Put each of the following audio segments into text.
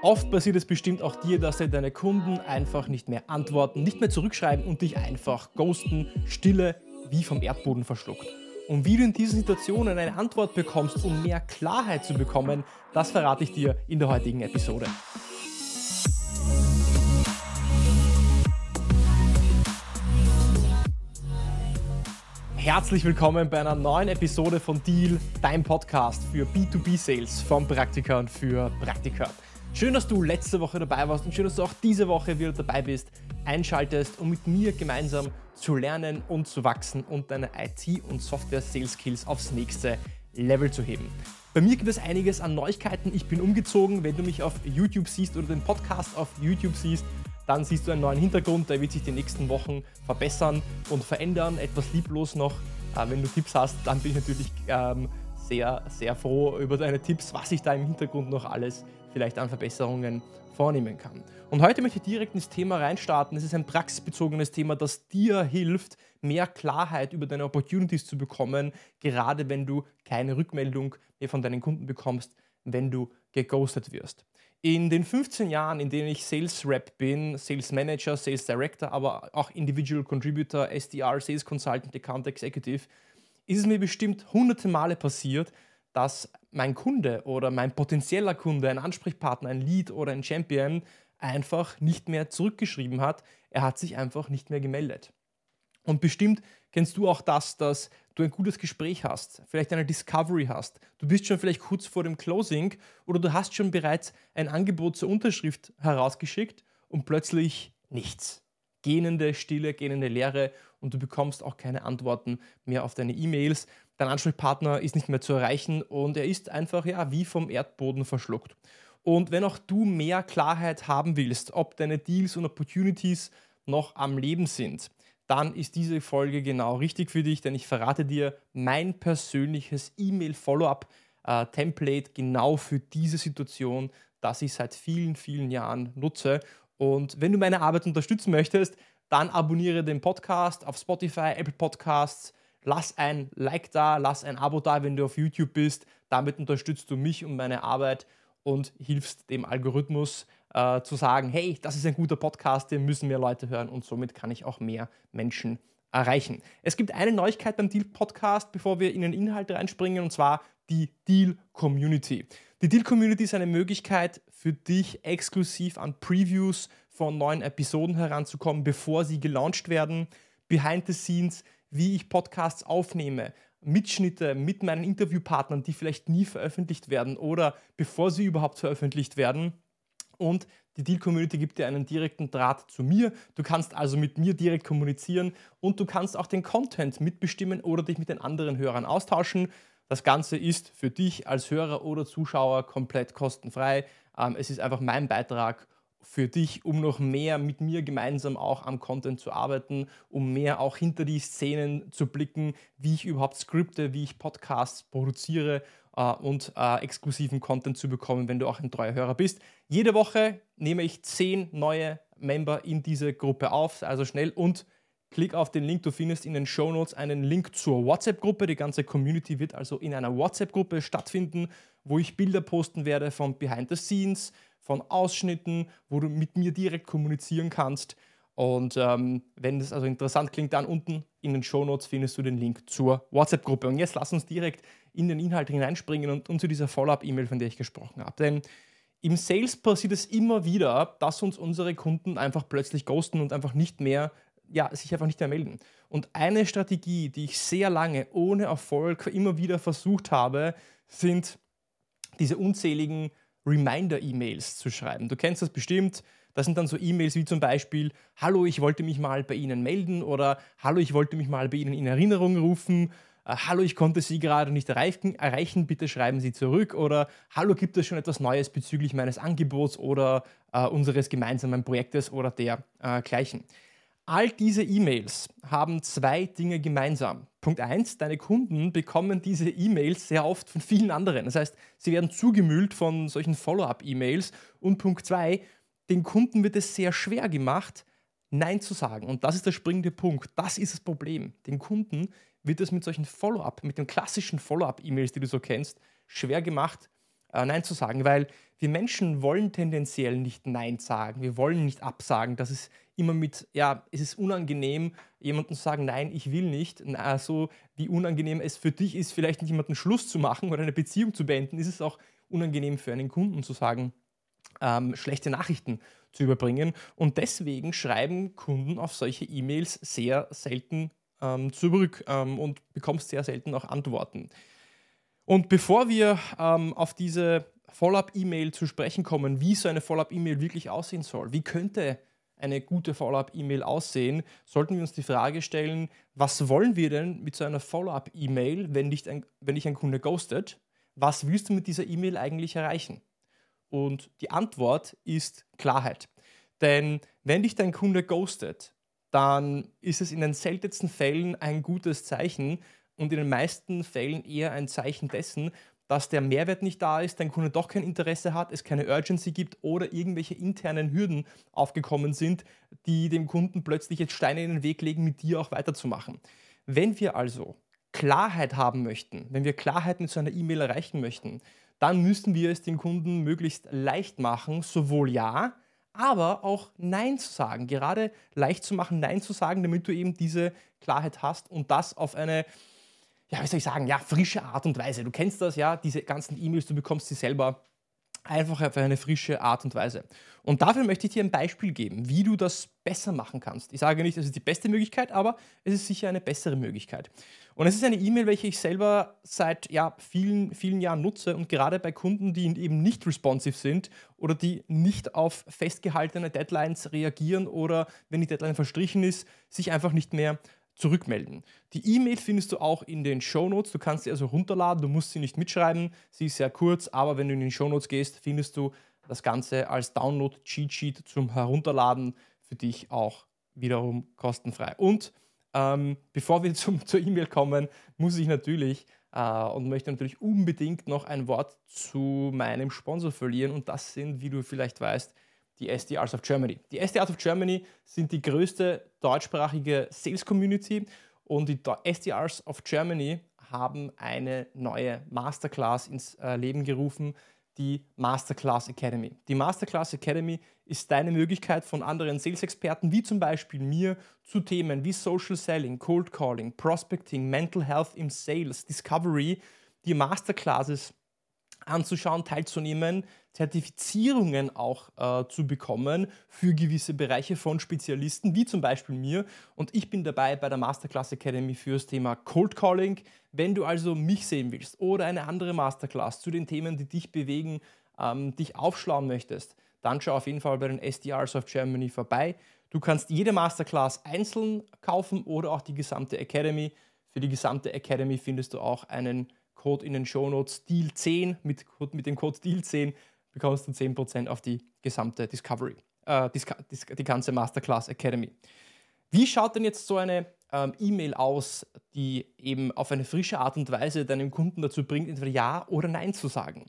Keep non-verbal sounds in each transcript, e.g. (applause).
Oft passiert es bestimmt auch dir, dass dir deine Kunden einfach nicht mehr antworten, nicht mehr zurückschreiben und dich einfach ghosten, stille wie vom Erdboden verschluckt. Und wie du in diesen Situationen eine Antwort bekommst, um mehr Klarheit zu bekommen, das verrate ich dir in der heutigen Episode. Herzlich willkommen bei einer neuen Episode von Deal, dein Podcast für B2B-Sales von Praktikern für Praktika. Schön, dass du letzte Woche dabei warst und schön, dass du auch diese Woche wieder dabei bist, einschaltest, um mit mir gemeinsam zu lernen und zu wachsen und deine IT- und Software-Sales-Skills aufs nächste Level zu heben. Bei mir gibt es einiges an Neuigkeiten. Ich bin umgezogen. Wenn du mich auf YouTube siehst oder den Podcast auf YouTube siehst, dann siehst du einen neuen Hintergrund, der wird sich die nächsten Wochen verbessern und verändern. Etwas lieblos noch. Äh, wenn du Tipps hast, dann bin ich natürlich ähm, sehr, sehr froh über deine Tipps, was ich da im Hintergrund noch alles vielleicht an Verbesserungen vornehmen kann. Und heute möchte ich direkt ins Thema reinstarten. Es ist ein praxisbezogenes Thema, das dir hilft, mehr Klarheit über deine Opportunities zu bekommen, gerade wenn du keine Rückmeldung mehr von deinen Kunden bekommst, wenn du geghostet wirst. In den 15 Jahren, in denen ich Sales Rep bin, Sales Manager, Sales Director, aber auch Individual Contributor, SDR, Sales Consultant, Account Executive, ist es mir bestimmt hunderte Male passiert, dass mein Kunde oder mein potenzieller Kunde, ein Ansprechpartner, ein Lead oder ein Champion einfach nicht mehr zurückgeschrieben hat. Er hat sich einfach nicht mehr gemeldet. Und bestimmt kennst du auch das, dass du ein gutes Gespräch hast, vielleicht eine Discovery hast. Du bist schon vielleicht kurz vor dem Closing oder du hast schon bereits ein Angebot zur Unterschrift herausgeschickt und plötzlich nichts. Gähnende Stille, gähnende Leere und du bekommst auch keine Antworten mehr auf deine E-Mails. Dein Ansprechpartner ist nicht mehr zu erreichen und er ist einfach ja wie vom Erdboden verschluckt. Und wenn auch du mehr Klarheit haben willst, ob deine Deals und Opportunities noch am Leben sind, dann ist diese Folge genau richtig für dich, denn ich verrate dir mein persönliches E-Mail-Follow-up-Template genau für diese Situation, das ich seit vielen, vielen Jahren nutze. Und wenn du meine Arbeit unterstützen möchtest, dann abonniere den Podcast auf Spotify, Apple Podcasts, lass ein Like da, lass ein Abo da, wenn du auf YouTube bist. Damit unterstützt du mich und meine Arbeit und hilfst dem Algorithmus äh, zu sagen, hey, das ist ein guter Podcast, den müssen mehr Leute hören und somit kann ich auch mehr Menschen erreichen. Es gibt eine Neuigkeit beim Deal Podcast, bevor wir in den Inhalt reinspringen, und zwar die Deal Community. Die Deal Community ist eine Möglichkeit für dich, exklusiv an Previews von neuen Episoden heranzukommen, bevor sie gelauncht werden. Behind the Scenes, wie ich Podcasts aufnehme, Mitschnitte mit meinen Interviewpartnern, die vielleicht nie veröffentlicht werden oder bevor sie überhaupt veröffentlicht werden. Und die Deal Community gibt dir einen direkten Draht zu mir. Du kannst also mit mir direkt kommunizieren und du kannst auch den Content mitbestimmen oder dich mit den anderen Hörern austauschen. Das Ganze ist für dich als Hörer oder Zuschauer komplett kostenfrei. Ähm, es ist einfach mein Beitrag für dich, um noch mehr mit mir gemeinsam auch am Content zu arbeiten, um mehr auch hinter die Szenen zu blicken, wie ich überhaupt skripte, wie ich Podcasts produziere äh, und äh, exklusiven Content zu bekommen, wenn du auch ein treuer Hörer bist. Jede Woche nehme ich zehn neue Member in diese Gruppe auf, also schnell und klick auf den Link. Du findest in den Show Notes einen Link zur WhatsApp-Gruppe. Die ganze Community wird also in einer WhatsApp-Gruppe stattfinden, wo ich Bilder posten werde von Behind the Scenes, von Ausschnitten, wo du mit mir direkt kommunizieren kannst. Und ähm, wenn das also interessant klingt, dann unten in den Show Notes findest du den Link zur WhatsApp-Gruppe. Und jetzt lass uns direkt in den Inhalt hineinspringen und, und zu dieser Follow-up-E-Mail, von der ich gesprochen habe. Denn im Sales passiert es immer wieder, dass uns unsere Kunden einfach plötzlich ghosten und einfach nicht mehr, ja, sich einfach nicht mehr melden. Und eine Strategie, die ich sehr lange ohne Erfolg immer wieder versucht habe, sind diese unzähligen Reminder-E-Mails zu schreiben. Du kennst das bestimmt. Das sind dann so E-Mails wie zum Beispiel, hallo, ich wollte mich mal bei Ihnen melden oder hallo, ich wollte mich mal bei Ihnen in Erinnerung rufen. Äh, hallo, ich konnte Sie gerade nicht erreichen, bitte schreiben Sie zurück oder hallo, gibt es schon etwas Neues bezüglich meines Angebots oder äh, unseres gemeinsamen Projektes oder dergleichen. Äh, All diese E-Mails haben zwei Dinge gemeinsam. Punkt 1, deine Kunden bekommen diese E-Mails sehr oft von vielen anderen. Das heißt, sie werden zugemüllt von solchen Follow-up-E-Mails. Und Punkt 2, den Kunden wird es sehr schwer gemacht, Nein zu sagen. Und das ist der springende Punkt. Das ist das Problem. Den Kunden wird es mit solchen Follow-up, mit den klassischen Follow-up-E-Mails, die du so kennst, schwer gemacht, äh, Nein zu sagen, weil wir Menschen wollen tendenziell nicht Nein sagen. Wir wollen nicht absagen. Das ist immer mit, ja, es ist unangenehm, jemandem zu sagen, nein, ich will nicht. So wie unangenehm es für dich ist, vielleicht nicht jemanden Schluss zu machen oder eine Beziehung zu beenden, ist es auch unangenehm für einen Kunden zu sagen, ähm, schlechte Nachrichten zu überbringen. Und deswegen schreiben Kunden auf solche E-Mails sehr selten ähm, zurück ähm, und bekommst sehr selten auch Antworten. Und bevor wir ähm, auf diese Follow-up-E-Mail zu sprechen kommen, wie so eine Follow-up-E-Mail wirklich aussehen soll, wie könnte eine gute Follow-up-E-Mail aussehen, sollten wir uns die Frage stellen, was wollen wir denn mit so einer Follow-up-E-Mail, wenn, ein, wenn dich ein Kunde ghostet? Was willst du mit dieser E-Mail eigentlich erreichen? Und die Antwort ist Klarheit. Denn wenn dich dein Kunde ghostet, dann ist es in den seltensten Fällen ein gutes Zeichen und in den meisten Fällen eher ein Zeichen dessen, dass der Mehrwert nicht da ist, dein Kunde doch kein Interesse hat, es keine Urgency gibt oder irgendwelche internen Hürden aufgekommen sind, die dem Kunden plötzlich jetzt Steine in den Weg legen, mit dir auch weiterzumachen. Wenn wir also Klarheit haben möchten, wenn wir Klarheit mit so einer E-Mail erreichen möchten, dann müssten wir es den Kunden möglichst leicht machen, sowohl ja, aber auch Nein zu sagen. Gerade leicht zu machen, Nein zu sagen, damit du eben diese Klarheit hast und das auf eine, ja, wie soll ich sagen, ja, frische Art und Weise. Du kennst das ja, diese ganzen E-Mails, du bekommst sie selber einfach auf eine frische Art und Weise. Und dafür möchte ich dir ein Beispiel geben, wie du das besser machen kannst. Ich sage nicht, das ist die beste Möglichkeit, aber es ist sicher eine bessere Möglichkeit. Und es ist eine E-Mail, welche ich selber seit ja, vielen, vielen Jahren nutze und gerade bei Kunden, die eben nicht responsive sind oder die nicht auf festgehaltene Deadlines reagieren oder wenn die Deadline verstrichen ist, sich einfach nicht mehr zurückmelden. Die E-Mail findest du auch in den Show Notes. Du kannst sie also runterladen, du musst sie nicht mitschreiben. Sie ist sehr kurz, aber wenn du in den Show Notes gehst, findest du das Ganze als Download-Cheat-Sheet zum Herunterladen für dich auch wiederum kostenfrei. Und ähm, bevor wir (laughs) zum, zur E-Mail kommen, muss ich natürlich äh, und möchte natürlich unbedingt noch ein Wort zu meinem Sponsor verlieren. Und das sind, wie du vielleicht weißt, die SDRs of Germany. Die SDRs of Germany sind die größte deutschsprachige Sales Community und die SDRs of Germany haben eine neue Masterclass ins äh, Leben gerufen, die Masterclass Academy. Die Masterclass Academy ist deine Möglichkeit von anderen Sales-Experten, wie zum Beispiel mir, zu Themen wie Social Selling, Cold Calling, Prospecting, Mental Health im Sales, Discovery, die Masterclasses anzuschauen, teilzunehmen, Zertifizierungen auch äh, zu bekommen für gewisse Bereiche von Spezialisten, wie zum Beispiel mir. Und ich bin dabei bei der Masterclass Academy für das Thema Cold Calling. Wenn du also mich sehen willst oder eine andere Masterclass zu den Themen, die dich bewegen, ähm, dich aufschlauen möchtest, dann schau auf jeden Fall bei den SDRs of Germany vorbei. Du kannst jede Masterclass einzeln kaufen oder auch die gesamte Academy. Für die gesamte Academy findest du auch einen Code in den Shownotes DEAL10. Mit, mit dem Code DEAL10 bekommst du 10% auf die gesamte Discovery, äh, die ganze Masterclass Academy. Wie schaut denn jetzt so eine ähm, E-Mail aus, die eben auf eine frische Art und Weise deinem Kunden dazu bringt, entweder Ja oder Nein zu sagen?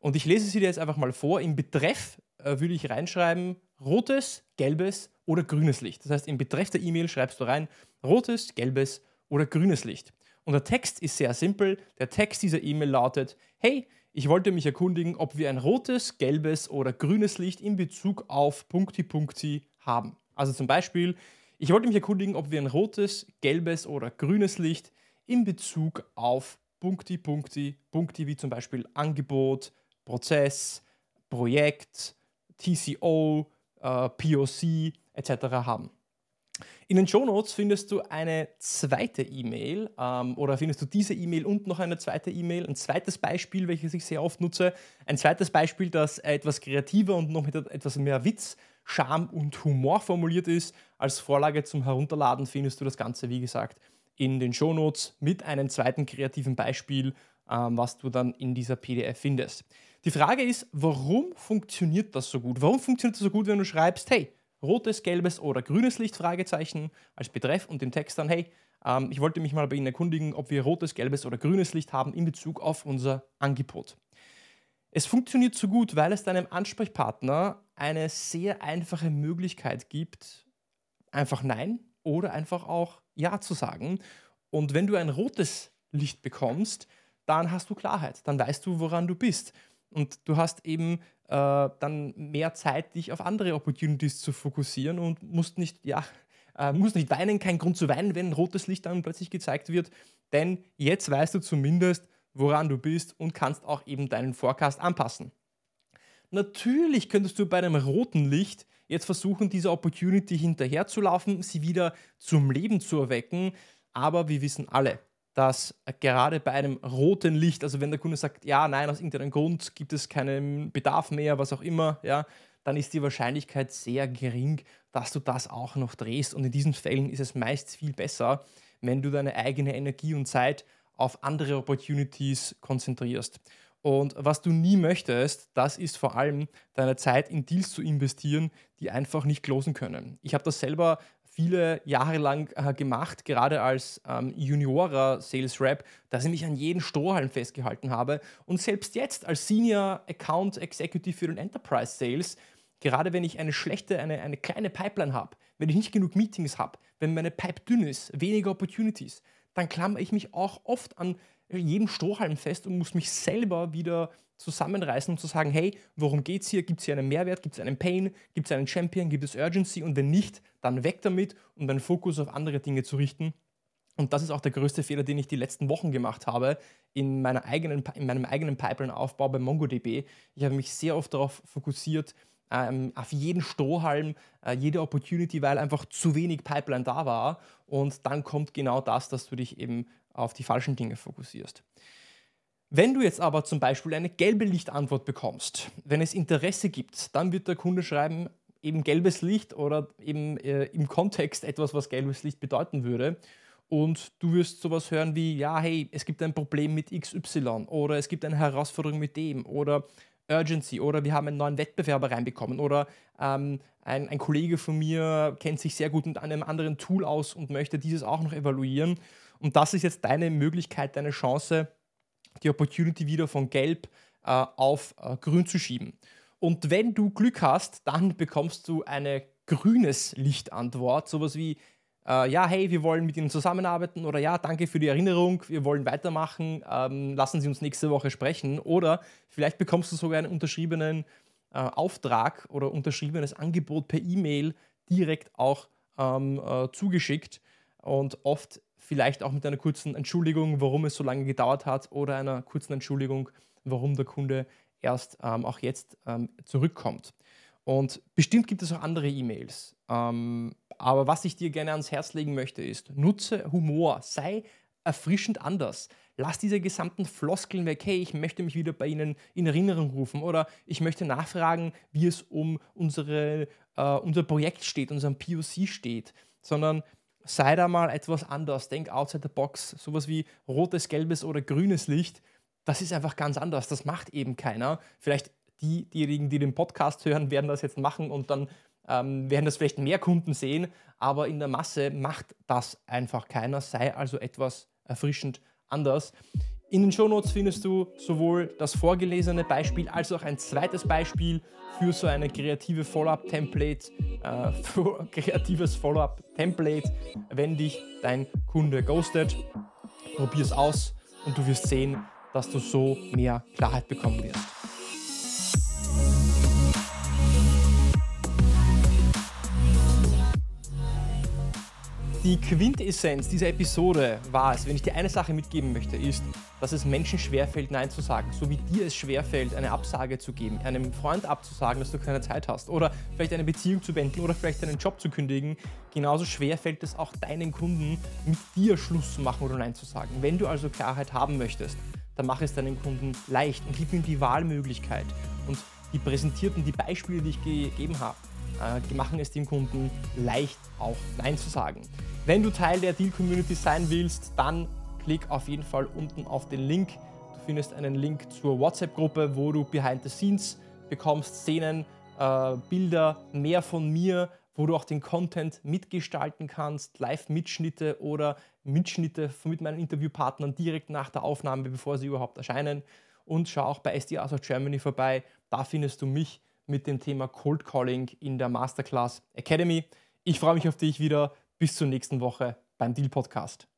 Und ich lese sie dir jetzt einfach mal vor. Im Betreff äh, würde ich reinschreiben rotes, gelbes oder grünes Licht. Das heißt, im Betreff der E-Mail schreibst du rein rotes, gelbes oder grünes Licht. Und der Text ist sehr simpel. Der Text dieser E-Mail lautet, hey, ich wollte mich erkundigen, ob wir ein rotes, gelbes oder grünes Licht in Bezug auf Punkti Punkti haben. Also zum Beispiel, ich wollte mich erkundigen, ob wir ein rotes, gelbes oder grünes Licht in Bezug auf Punkti Punkti, Punkti wie zum Beispiel Angebot, Prozess, Projekt, TCO, äh, POC etc. haben. In den Show Notes findest du eine zweite E-Mail ähm, oder findest du diese E-Mail und noch eine zweite E-Mail, ein zweites Beispiel, welches ich sehr oft nutze, ein zweites Beispiel, das etwas kreativer und noch mit etwas mehr Witz, Charme und Humor formuliert ist. Als Vorlage zum Herunterladen findest du das Ganze, wie gesagt, in den Show Notes mit einem zweiten kreativen Beispiel, ähm, was du dann in dieser PDF findest. Die Frage ist, warum funktioniert das so gut? Warum funktioniert das so gut, wenn du schreibst, hey, rotes, gelbes oder grünes Licht, Fragezeichen, als Betreff und den Text dann, hey, ähm, ich wollte mich mal bei Ihnen erkundigen, ob wir rotes, gelbes oder grünes Licht haben in Bezug auf unser Angebot. Es funktioniert so gut, weil es deinem Ansprechpartner eine sehr einfache Möglichkeit gibt, einfach Nein oder einfach auch Ja zu sagen. Und wenn du ein rotes Licht bekommst, dann hast du Klarheit, dann weißt du, woran du bist. und du hast eben äh, dann mehr Zeit, dich auf andere Opportunities zu fokussieren und musst nicht, ja, äh, musst nicht weinen, kein Grund zu weinen, wenn rotes Licht dann plötzlich gezeigt wird, denn jetzt weißt du zumindest, woran du bist und kannst auch eben deinen Forecast anpassen. Natürlich könntest du bei einem roten Licht jetzt versuchen, dieser Opportunity hinterherzulaufen, sie wieder zum Leben zu erwecken, aber wir wissen alle, dass gerade bei einem roten Licht, also wenn der Kunde sagt, ja, nein, aus irgendeinem Grund gibt es keinen Bedarf mehr, was auch immer, ja, dann ist die Wahrscheinlichkeit sehr gering, dass du das auch noch drehst. Und in diesen Fällen ist es meist viel besser, wenn du deine eigene Energie und Zeit auf andere Opportunities konzentrierst. Und was du nie möchtest, das ist vor allem deine Zeit in Deals zu investieren, die einfach nicht closen können. Ich habe das selber viele Jahre lang äh, gemacht, gerade als ähm, Juniorer Sales Rep, dass ich mich an jeden Strohhalm festgehalten habe. Und selbst jetzt als Senior Account Executive für den Enterprise Sales, gerade wenn ich eine schlechte, eine, eine kleine Pipeline habe, wenn ich nicht genug Meetings habe, wenn meine Pipe dünn ist, weniger Opportunities, dann klammere ich mich auch oft an jedem Strohhalm fest und muss mich selber wieder zusammenreißen, um zu sagen, hey, worum geht es hier? Gibt es hier einen Mehrwert? Gibt es einen Pain? Gibt es einen Champion? Gibt es Urgency? Und wenn nicht, dann weg damit, um deinen Fokus auf andere Dinge zu richten. Und das ist auch der größte Fehler, den ich die letzten Wochen gemacht habe in, meiner eigenen, in meinem eigenen Pipeline-Aufbau bei MongoDB. Ich habe mich sehr oft darauf fokussiert, ähm, auf jeden Strohhalm, äh, jede Opportunity, weil einfach zu wenig Pipeline da war. Und dann kommt genau das, dass du dich eben auf die falschen Dinge fokussierst. Wenn du jetzt aber zum Beispiel eine gelbe Lichtantwort bekommst, wenn es Interesse gibt, dann wird der Kunde schreiben, eben gelbes Licht oder eben äh, im Kontext etwas, was gelbes Licht bedeuten würde. Und du wirst sowas hören wie, ja, hey, es gibt ein Problem mit XY oder es gibt eine Herausforderung mit dem oder Urgency oder wir haben einen neuen Wettbewerber reinbekommen oder ähm, ein, ein Kollege von mir kennt sich sehr gut mit einem anderen Tool aus und möchte dieses auch noch evaluieren. Und das ist jetzt deine Möglichkeit, deine Chance, die Opportunity wieder von gelb äh, auf äh, grün zu schieben. Und wenn du Glück hast, dann bekommst du eine grünes Lichtantwort, sowas wie äh, ja, hey, wir wollen mit Ihnen zusammenarbeiten oder ja, danke für die Erinnerung, wir wollen weitermachen, ähm, lassen Sie uns nächste Woche sprechen. Oder vielleicht bekommst du sogar einen unterschriebenen äh, Auftrag oder unterschriebenes Angebot per E-Mail direkt auch ähm, äh, zugeschickt. Und oft vielleicht auch mit einer kurzen Entschuldigung, warum es so lange gedauert hat oder einer kurzen Entschuldigung, warum der Kunde erst ähm, auch jetzt ähm, zurückkommt. Und bestimmt gibt es auch andere E-Mails. Ähm, aber was ich dir gerne ans Herz legen möchte, ist, nutze Humor, sei erfrischend anders. Lass diese gesamten Floskeln weg. Hey, ich möchte mich wieder bei Ihnen in Erinnerung rufen oder ich möchte nachfragen, wie es um unsere, äh, unser Projekt steht, unserem POC steht, sondern sei da mal etwas anders, denk outside the box, sowas wie rotes, gelbes oder grünes Licht, das ist einfach ganz anders, das macht eben keiner. Vielleicht die, diejenigen, die den Podcast hören, werden das jetzt machen und dann ähm, werden das vielleicht mehr Kunden sehen, aber in der Masse macht das einfach keiner, sei also etwas erfrischend anders. In den Shownotes findest du sowohl das vorgelesene Beispiel als auch ein zweites Beispiel für so eine kreative Follow-up-Template, äh, (laughs) für kreatives Follow-up-Template, wenn dich dein Kunde ghostet. Probier es aus und du wirst sehen, dass du so mehr Klarheit bekommen wirst. Die Quintessenz dieser Episode war es, wenn ich dir eine Sache mitgeben möchte, ist, dass es Menschen schwerfällt, Nein zu sagen. So wie dir es schwerfällt, eine Absage zu geben, einem Freund abzusagen, dass du keine Zeit hast oder vielleicht eine Beziehung zu beenden oder vielleicht einen Job zu kündigen. Genauso schwer fällt es auch deinen Kunden, mit dir Schluss zu machen oder Nein zu sagen. Wenn du also Klarheit haben möchtest, dann mach es deinen Kunden leicht und gib ihm die Wahlmöglichkeit. Und die präsentierten, die Beispiele, die ich gegeben habe, äh, machen es dem Kunden leicht, auch Nein zu sagen. Wenn du Teil der Deal-Community sein willst, dann klick auf jeden Fall unten auf den Link. Du findest einen Link zur WhatsApp-Gruppe, wo du Behind the Scenes bekommst, Szenen, äh, Bilder, mehr von mir, wo du auch den Content mitgestalten kannst, Live-Mitschnitte oder Mitschnitte mit meinen Interviewpartnern direkt nach der Aufnahme, bevor sie überhaupt erscheinen. Und schau auch bei SDAs of Germany vorbei. Da findest du mich mit dem Thema Cold Calling in der Masterclass Academy. Ich freue mich auf dich wieder. Bis zur nächsten Woche beim Deal Podcast.